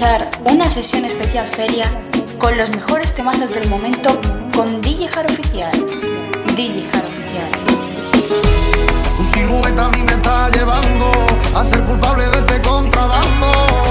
escuchar una sesión especial feria con los mejores temazos del momento con DJ Jar Oficial. DJ Jar Oficial. Un a mí me está llevando a ser culpable de este contrabando.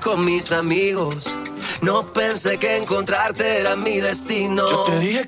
con mis amigos. No pensé que encontrarte era mi destino. Yo te dije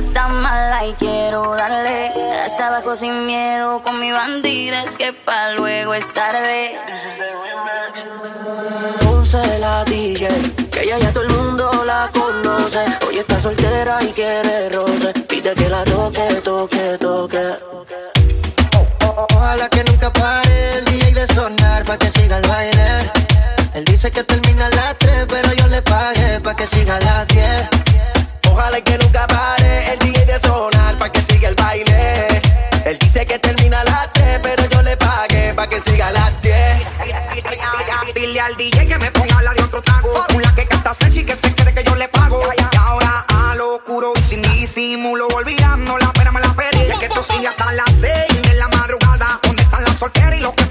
bien sata mala y quiero darle hasta abajo sin miedo con mi bandida es que pa' luego es tarde. Ponce la DJ, que ella ya todo el mundo la conoce. Hoy está soltera y quiere roce. Pide que la toque, toque, toque. Ojalá que nunca pare el DJ de sonar pa' que siga el baile. Él dice que termina a las 3, pero yo le pagué pa' que siga a Dile al DJ que me ponga la de otro trago. Una que canta Sechi que se quede que yo le pago. Y ahora a lo oscuro y sin disimulo, olvidando la pena me la perdí. que esto sigue hasta las 6 de la madrugada. ¿Dónde están las solteras y los que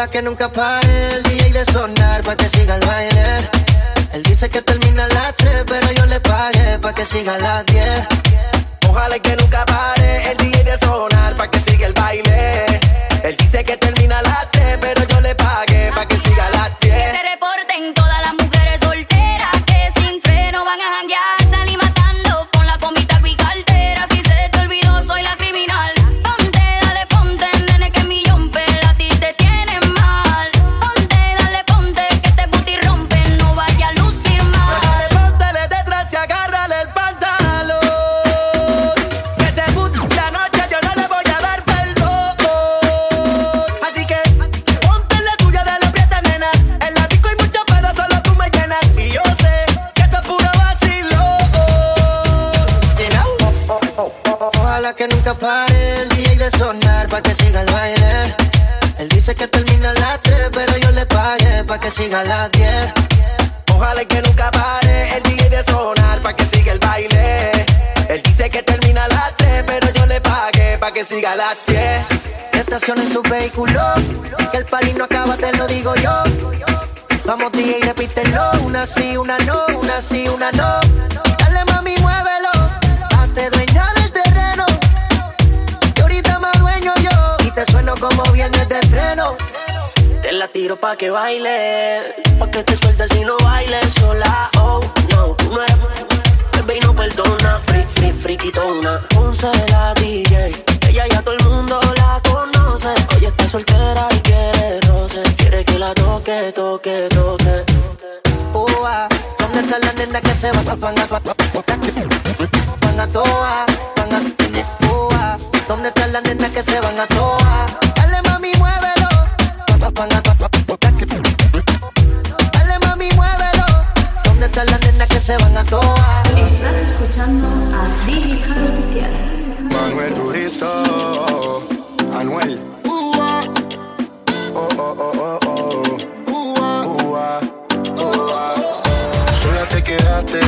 Ojalá que nunca pare el DJ de sonar pa' que siga el baile. Él dice que termina a las 3, pero yo le pagué pa' que siga a las 10. Ojalá que nunca pare el DJ de sonar pa' que siga el baile. Él dice que termina a las 3, pero yo le pagué pa' que siga a las 10. Que reporten todas que nunca pare el DJ de sonar pa' que siga el baile. Él dice que termina a las 3, pero yo le pagué pa' que siga a las 10. Ojalá que nunca pare el DJ de sonar pa' que siga el baile. Él dice que termina a las 3, pero yo le pagué pa' que siga a las 10. Estacionen su vehículo, que el party no acaba, te lo digo yo. Vamos DJ, repítelo, una sí, una no, una sí, una no. Como viernes de estreno. Te la tiro pa' que baile, pa' que te sueltes y no bailes sola. Oh, no, tú no eres bebé y no perdona. Free, free, friquitona. Ponce la DJ, ella ya todo el mundo la conoce. Hoy está soltera y quiere roce. Quiere que la toque, toque, toque. Ua, ¿dónde está la nena que se va a panga Panga panga Ua, ¿dónde está la nena que se van a toa? Dale mami, muévelo. Dale mami, muévelo. ¿Dónde está la nena que se van a toa? Estás escuchando a DJ Jaro Oficial. Manuel Turizo, Anuel. Ua. Oh, oh, oh, oh, oh. Ua, ua, ua. Sola te quedaste,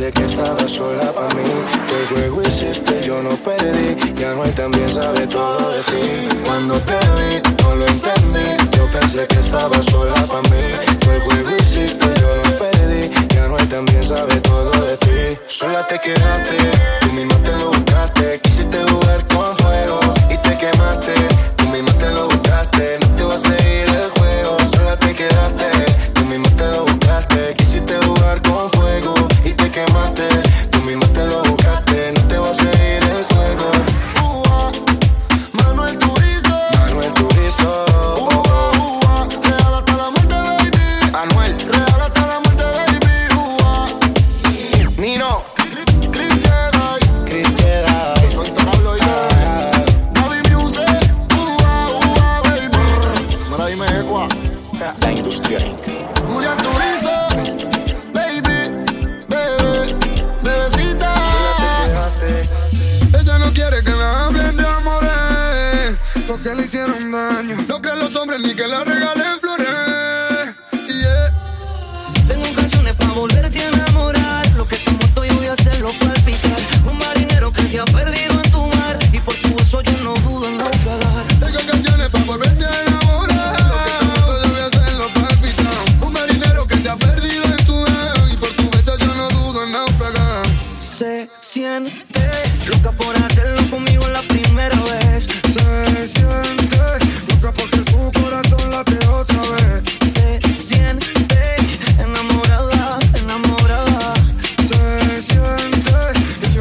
Pensé que estaba sola para mí. Que el juego hiciste, yo no perdí. Y Anuel también sabe todo de ti. Cuando te vi, no lo entendí. Yo pensé que estaba sola para mí. Tú el juego hiciste, yo no perdí. Y Anuel también sabe todo de ti. Sola te quedaste, tú misma te lo buscaste. Quisiste jugar con fuego y te quemaste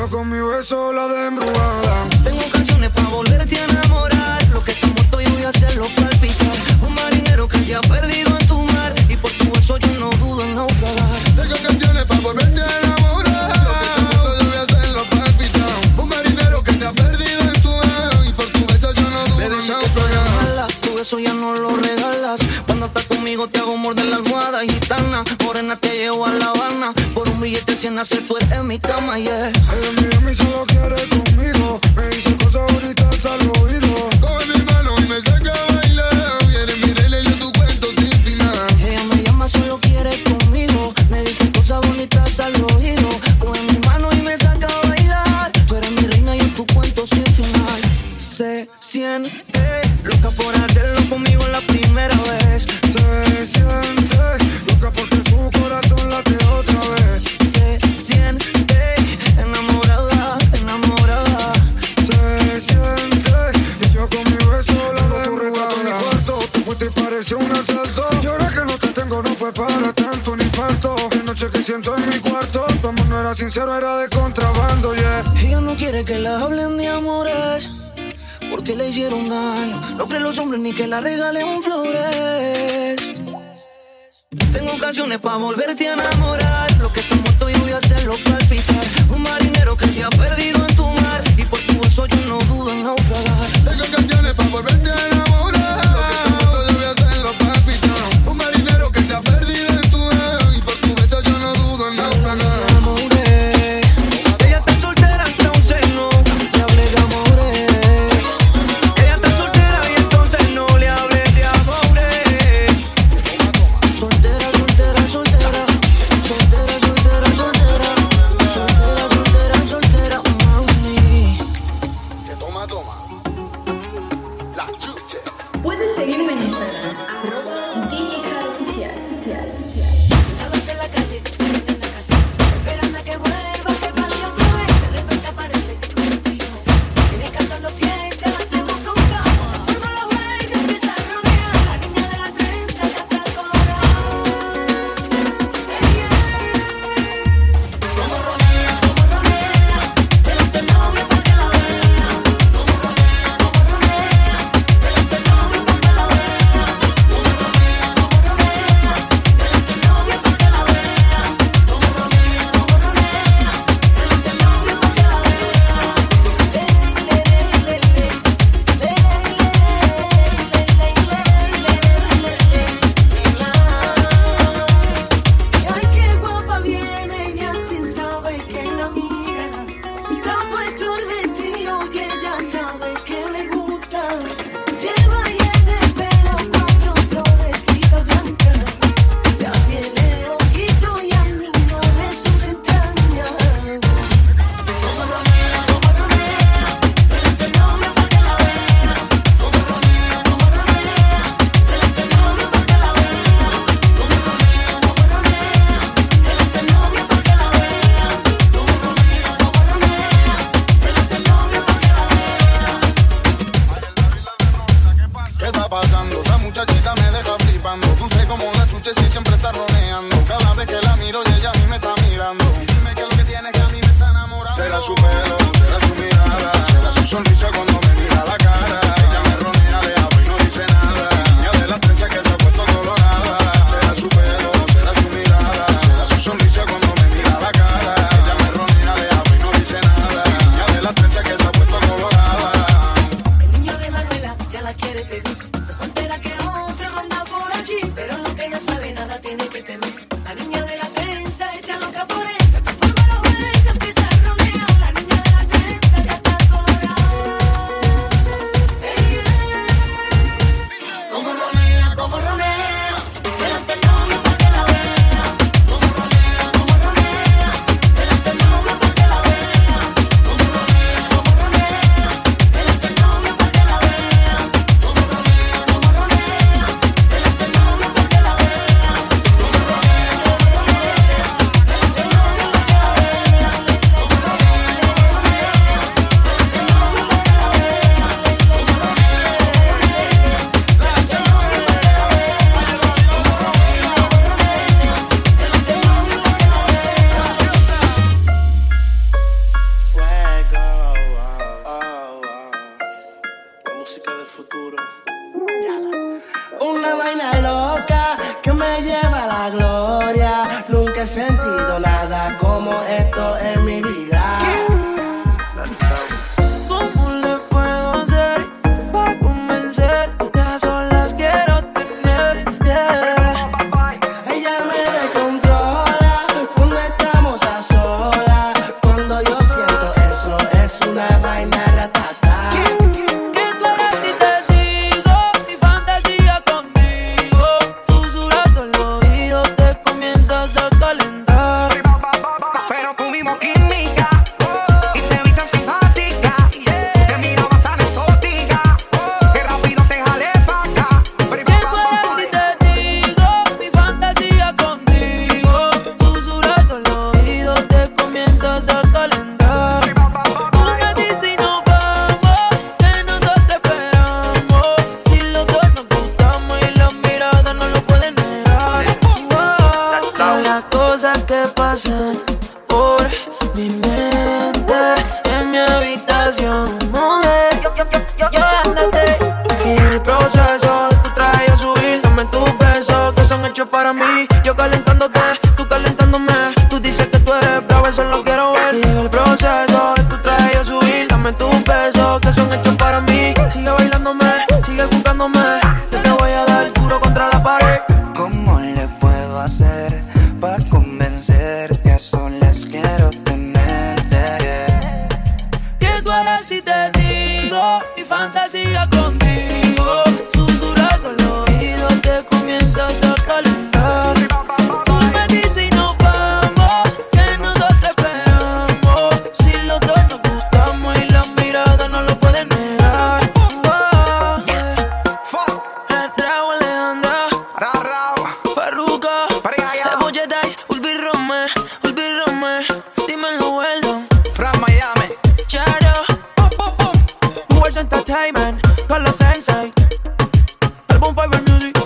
con mi beso la de embrujada. Tengo canciones para volverte a enamorar. Lo que estamos muerto yo voy a hacerlo palpitar. Un marinero que se ha perdido en tu mar. Y por tu beso yo no dudo en naufragar. Tengo canciones para volverte a enamorar. Lo que estamos voy a hacerlo palpitar. Un marinero que se ha perdido en tu mar. Y por tu beso yo no dudo en naufragar. Tu beso ya no lo regalas. Cuando estás conmigo te hago morder la almohada gitana. Morena te llevo a La Habana. Por un billete cien hace tú eres mi cama, yeah. Será su es una on fire music.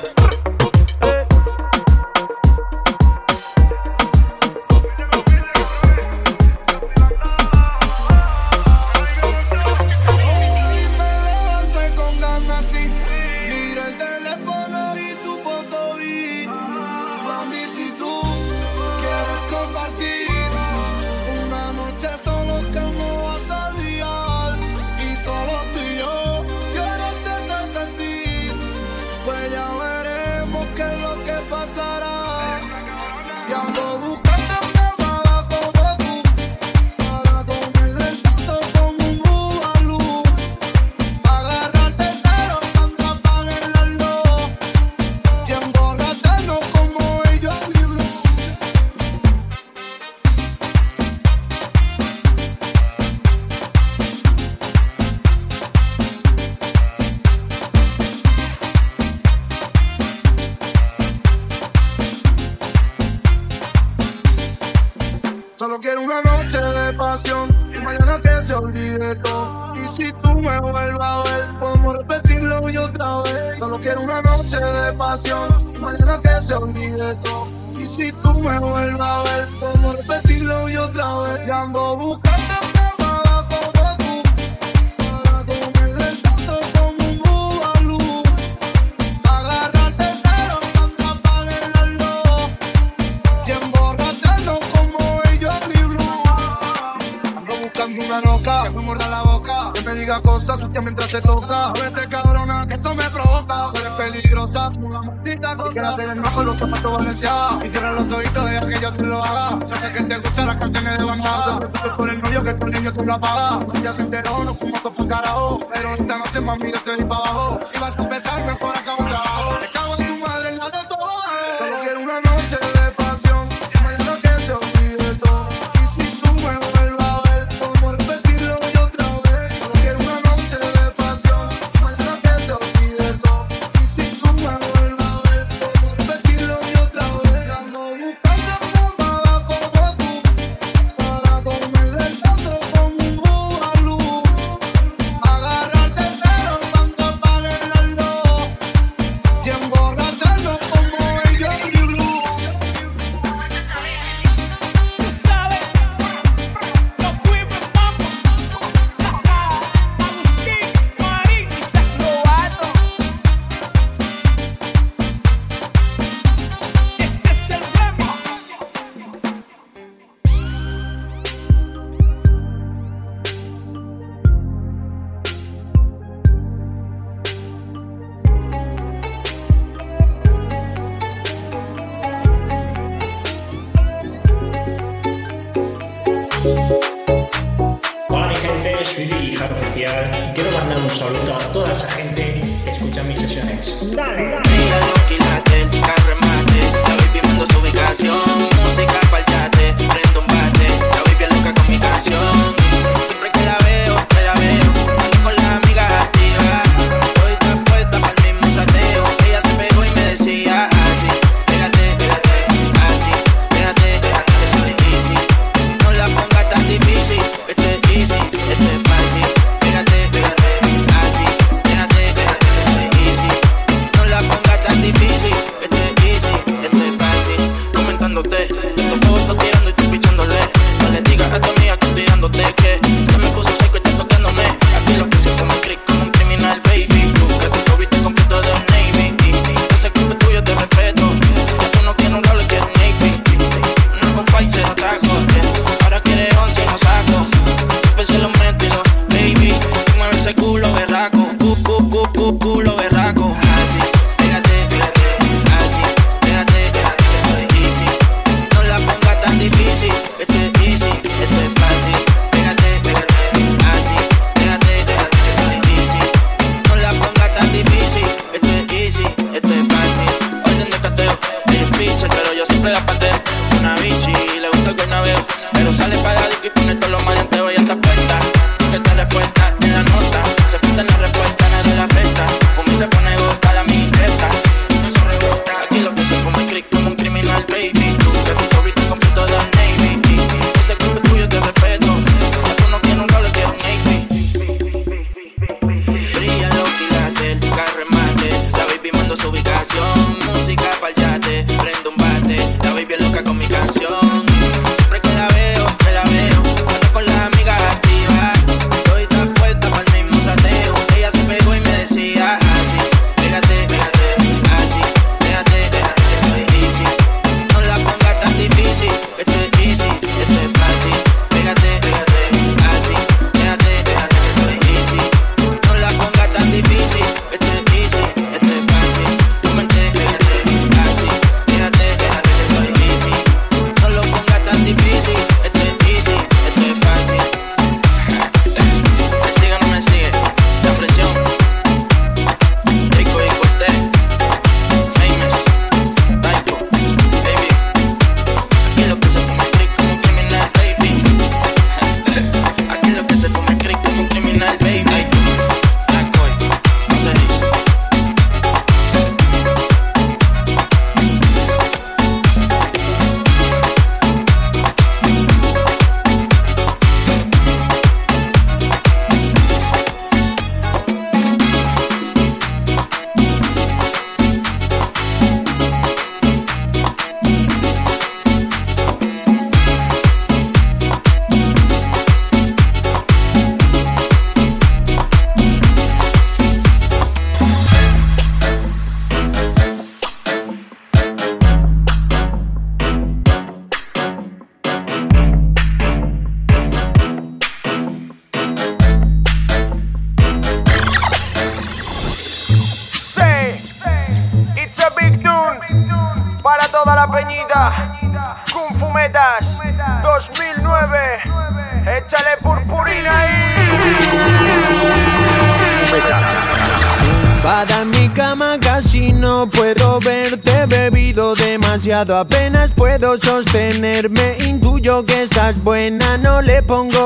que te gustan las canciones de banda. Ah. Te por el novio que tu niño tú lo apagas. Si ya se enteró, no fuimos todos por carajo. Pero esta noche, mami, no te ni para abajo. Si vas a empezar, mejor acá un trabajo. Cago en tu madre en la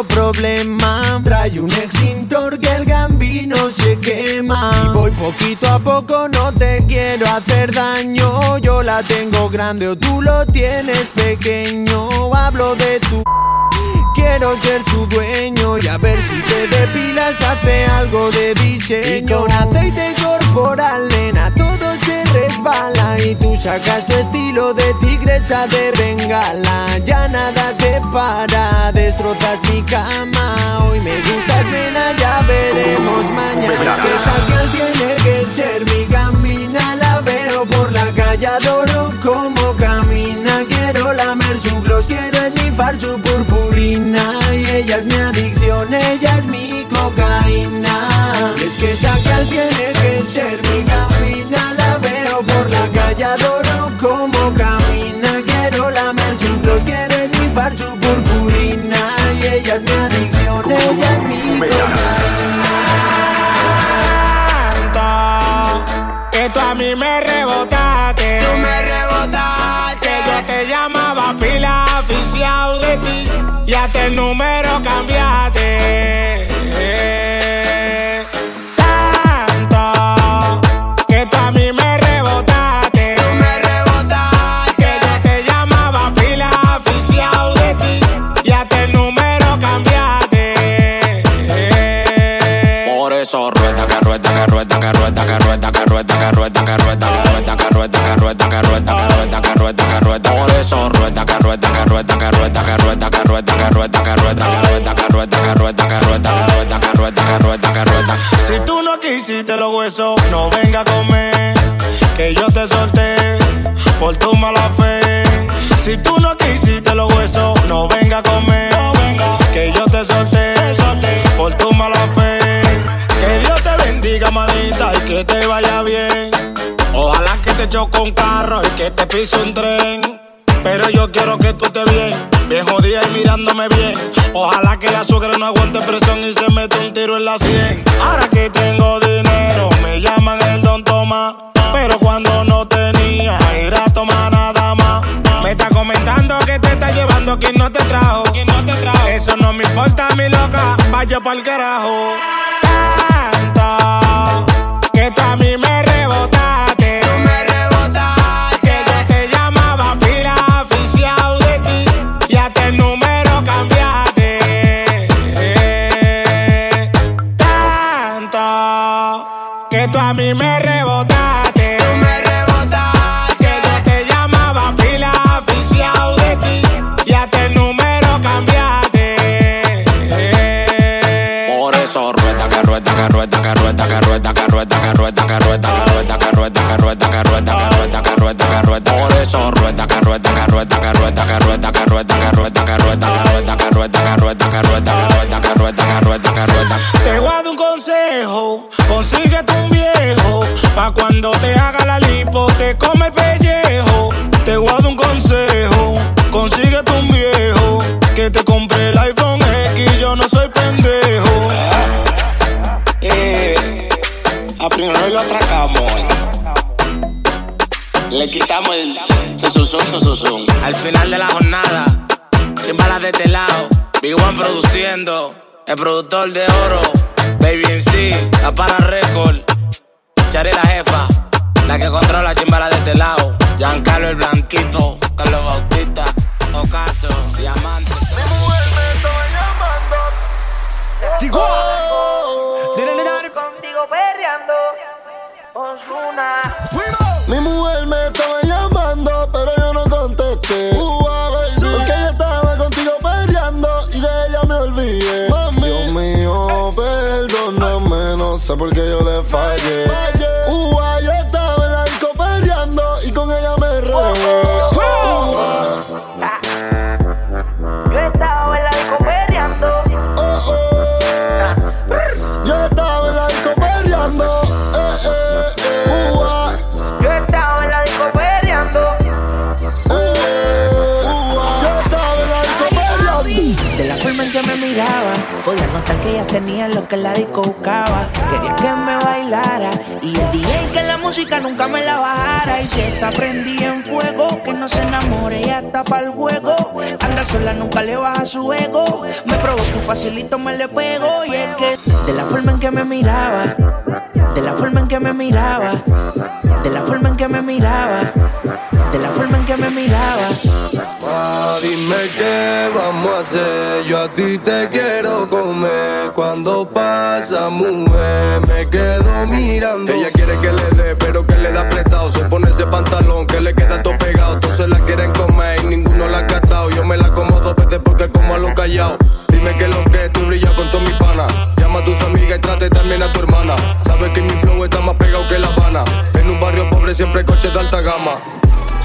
problema. Trae un extintor que el gambino se quema. Y voy poquito a poco no te quiero hacer daño. Yo la tengo grande o tú lo tienes pequeño. Hablo de tu Quiero ser su dueño y a ver si te depilas hace algo de diseño. Y con aceite corporal, nena, todo se resbala y tú sacas tu estilo de tigresa de bengala. Ya nada te para, destrozas mi cama. Hoy me gustas, nena, ya veremos mañana. Que sacial tiene que ser mi gamina, la veo por la calle, adoro cómo camina. Quiero lamer su gloss, quiero esnifar su purpurina. Y ella es mi adicción, ella es mi cocaína. Es que sacial tiene que ser mi gamina, de ti y hasta el número cambiaste. Tanto que tú a mí me rebotaste. Tú me. Que yo te llamaba pila aficiado de ti y hasta el número cambiaste. Por eso rueda que rueda que rueda que rueda que rueda que rueda que rueda que que rueda. Si tú no quisiste los huesos, no venga a comer. Que yo te solté por tu mala fe. Si tú no quisiste los huesos, no venga a comer. Que yo te solté por tu mala fe. Que Dios te bendiga, manita, y que te vaya bien. Ojalá que te choque un carro y que te pise un tren. Pero yo quiero que tú estés bien, bien jodida y mirándome bien. Ojalá que la suegra no aguante presión y se mete un tiro en la sien. Ahora que tengo dinero, me llaman el don Tomás. Pero cuando no tenía, ir a tomar nada más. Me está comentando que te está llevando quien no te trajo. Eso no me importa, mi loca, vaya pa'l carajo. Tanto que tú a mí que rueda, que rueda, que rueda, que rueda, que rueda, que rueda, que rueda, que rueda, que rueda, que rueda, que rueda, que rueda, que rueda. Te voy a dar un consejo, consíguete un viejo, pa' cuando te haga la lipo, te come el pellejo. Le quitamos el susuzum, susuzum. Al final de la jornada, sin balas de este lado, Big One produciendo, el productor de oro, Baby en sí, la para record, Chari la jefa, la que controla chimbala de este lado, Giancarlo el blanquito, Carlos Bautista, Ocaso, Diamante. Contigo perreando, Ozuna. Sé por qué yo le fallé. Tenía lo que la disco buscaba. Quería que me bailara y el DJ que la música nunca me la bajara. Y si está prendida en fuego, que no se enamore, está para el juego. Anda sola, nunca le baja su ego. Me provoca facilito, me le pego. Y es que de la forma en que me miraba, de la forma en que me miraba, de la forma en que me miraba, de la forma en que me miraba. Ah, dime qué vamos a hacer. Yo a ti te quiero comer. Cuando pasa, mujer, me quedo mirando. Ella quiere que le dé, pero que le da apretado. Se pone ese pantalón que le queda todo pegado. Todos se la quieren comer y ninguno la ha catado. Yo me la como dos veces porque como a lo callado. Dime que lo que tú brillas con todo mi pana. Llama a tus amigas y trate también a tu hermana. Sabes que mi flow está más pegado que La Habana. En un barrio pobre siempre coches de alta gama.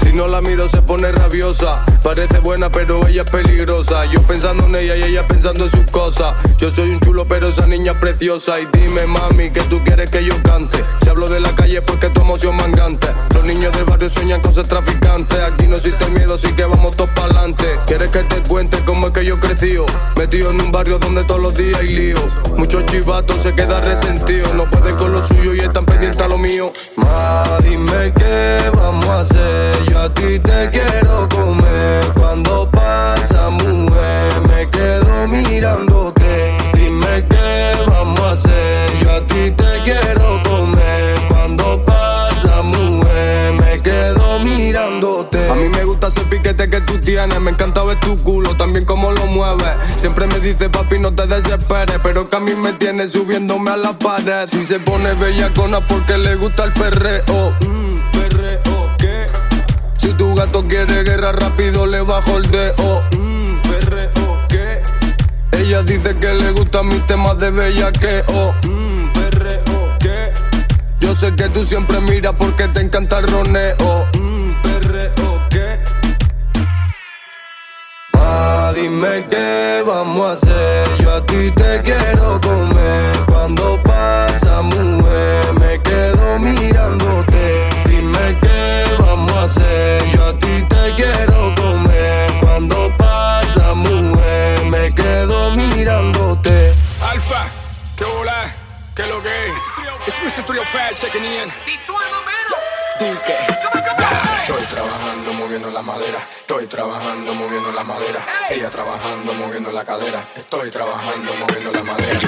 Si no la miro se pone rabiosa. Parece buena pero ella es peligrosa. Yo pensando en ella y ella pensando en sus cosas. Yo soy un chulo pero esa niña es preciosa. Y dime mami que tú quieres que yo cante. Si hablo de la calle porque tu emoción mangante. Los niños del barrio sueñan con ser traficantes. Aquí no existe miedo así que vamos todos para adelante. ¿Quieres que te cuente cómo es que yo crecí? Metido en un barrio donde todos los días hay lío. Muchos chivatos se quedan resentidos. No pueden con lo suyo y están pendientes a lo mío. Ma, dime qué vamos a hacer. Yo a ti te quiero comer. Cuando pasa, mujer, me quedo mirándote. Dime qué vamos a hacer. Yo a ti te quiero comer. Cuando pasa, mujer, me quedo mirándote. A mí me gusta ese piquete que tú tienes, me encanta ver tu culo, también cómo lo mueves. Siempre me dice papi no te desesperes, pero que a mí me tiene subiéndome a la pared. Si se pone bellacona porque le gusta el perreo. Mm. Si tu gato quiere guerra rápido le bajo el dedo. Mm, perreo, ¿qué? Ella dice que le gustan mis temas de bellaqueo. Mm, perreo, ¿qué? Yo sé que tú siempre miras porque te encanta el roneo. Mm, perreo, ¿qué? Ah, dime qué vamos a hacer. Yo a ti te quiero comer. Cuando pasa, qué hola, qué lo que es. It's Mr. 305 checking in. Dique. Estoy trabajando moviendo la madera, estoy trabajando moviendo la madera, ella trabajando moviendo la cadera, estoy trabajando moviendo la madera. Es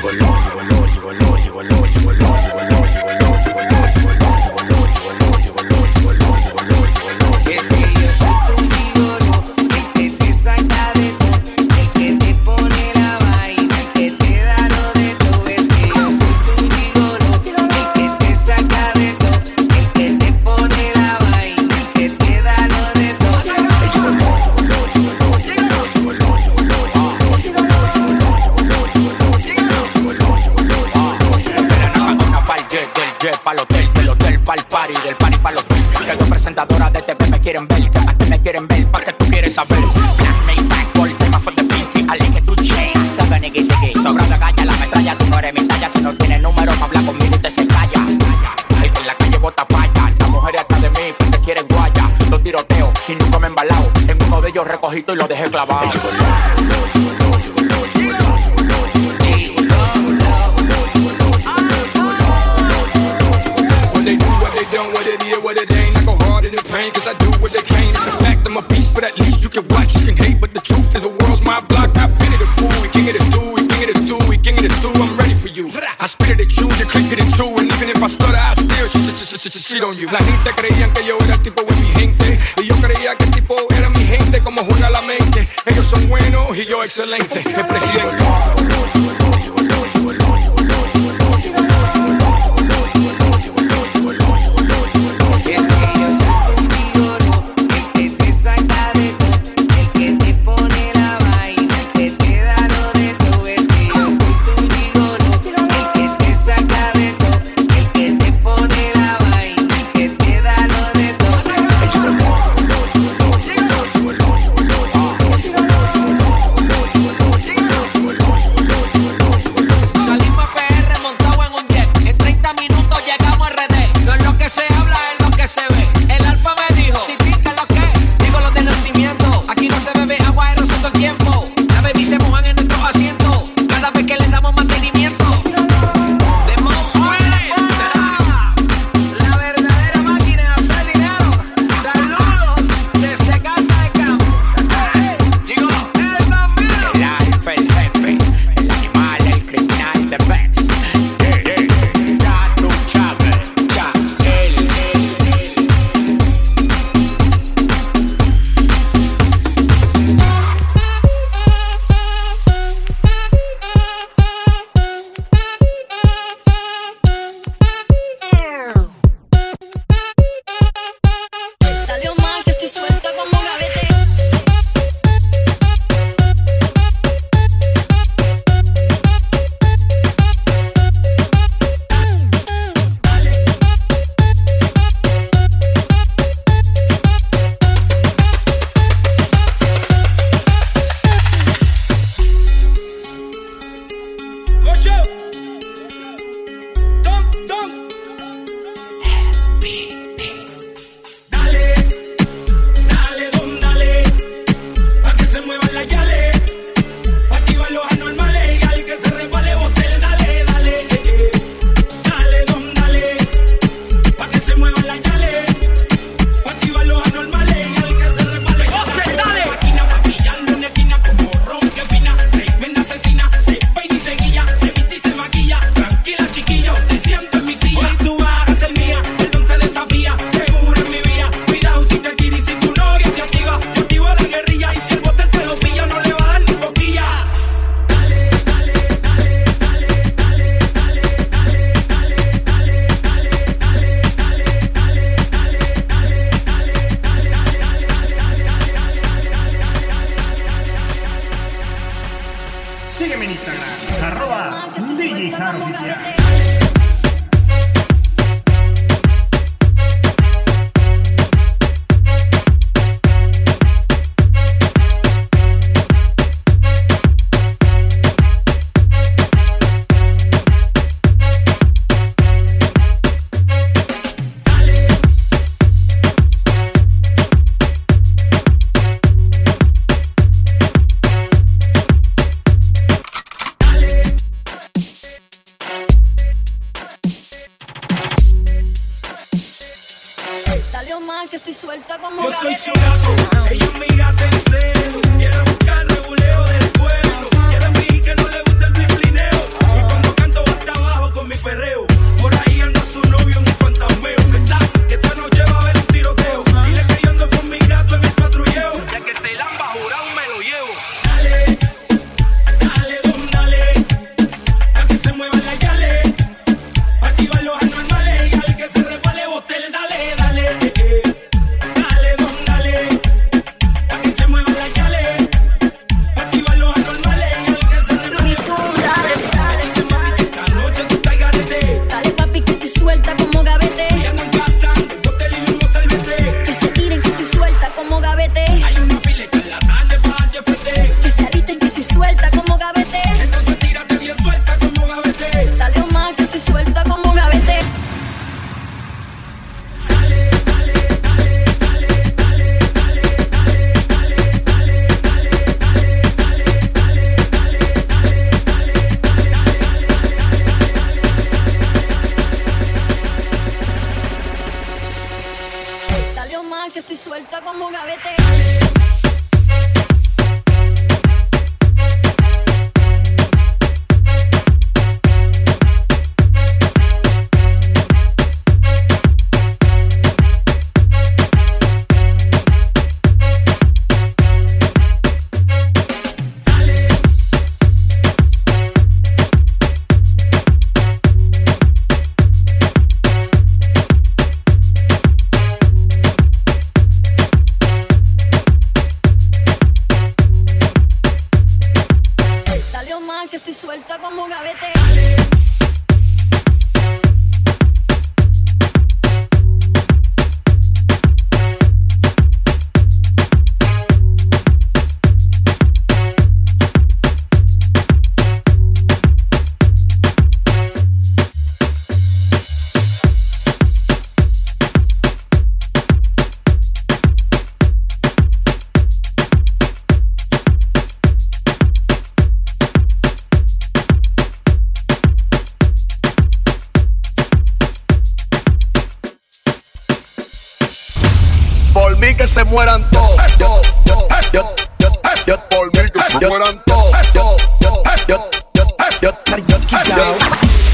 yo, yo, yo,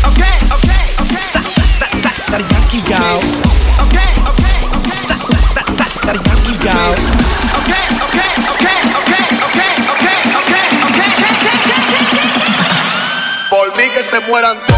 Okay, okay, okay. Daddy Yankee girl. Okay, okay, okay. Daddy Yankee girl. Okay, okay, okay, okay, okay, okay, okay, okay. Por mí que se mueran todos.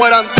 Mueran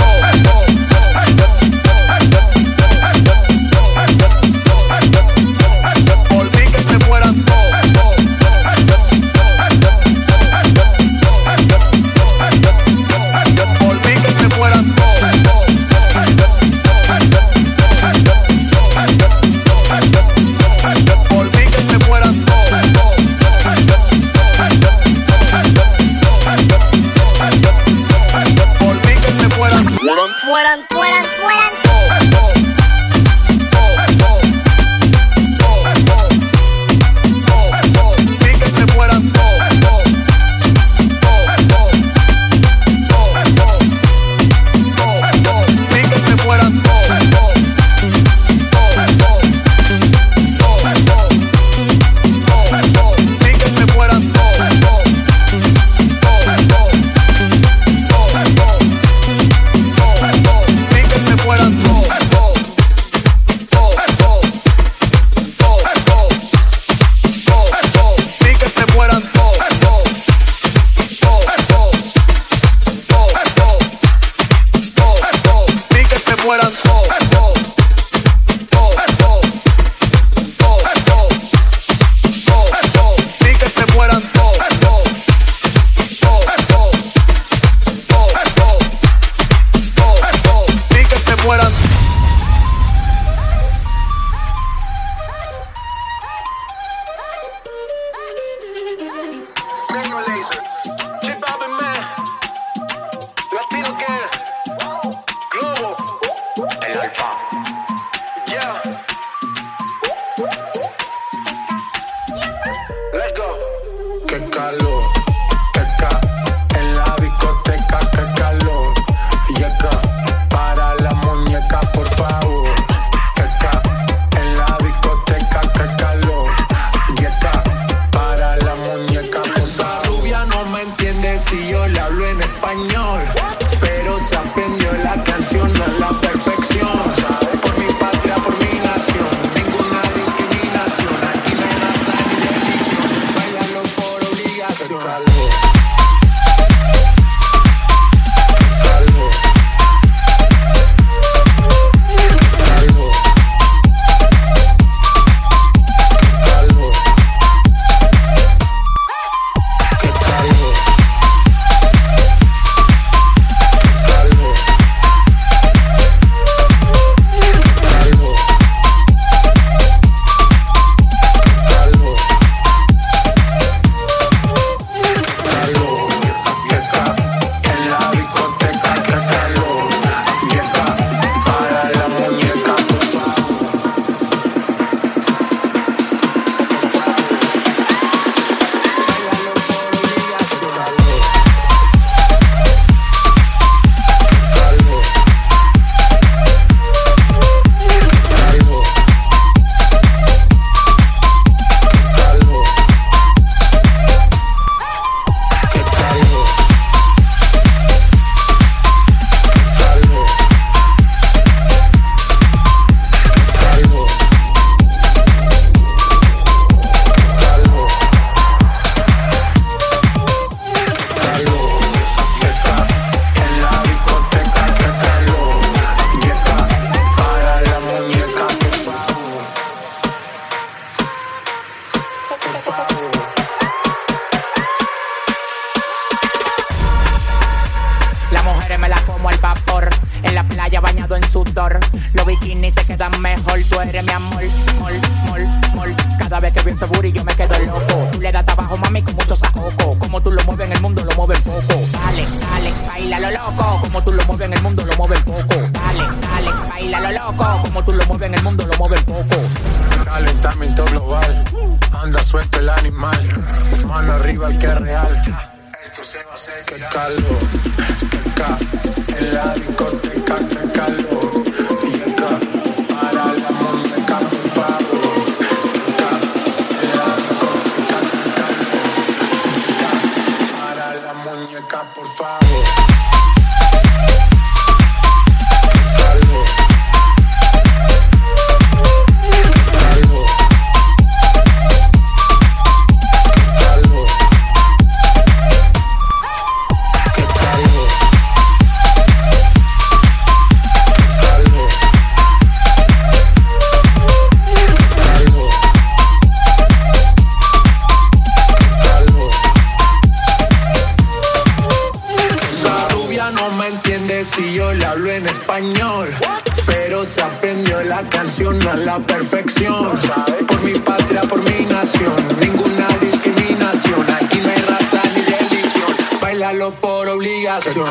regalo por obligación.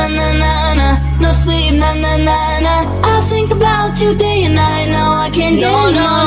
na na na na. No sleep, na na na na. I think about you day and night. Now I can't no, get no.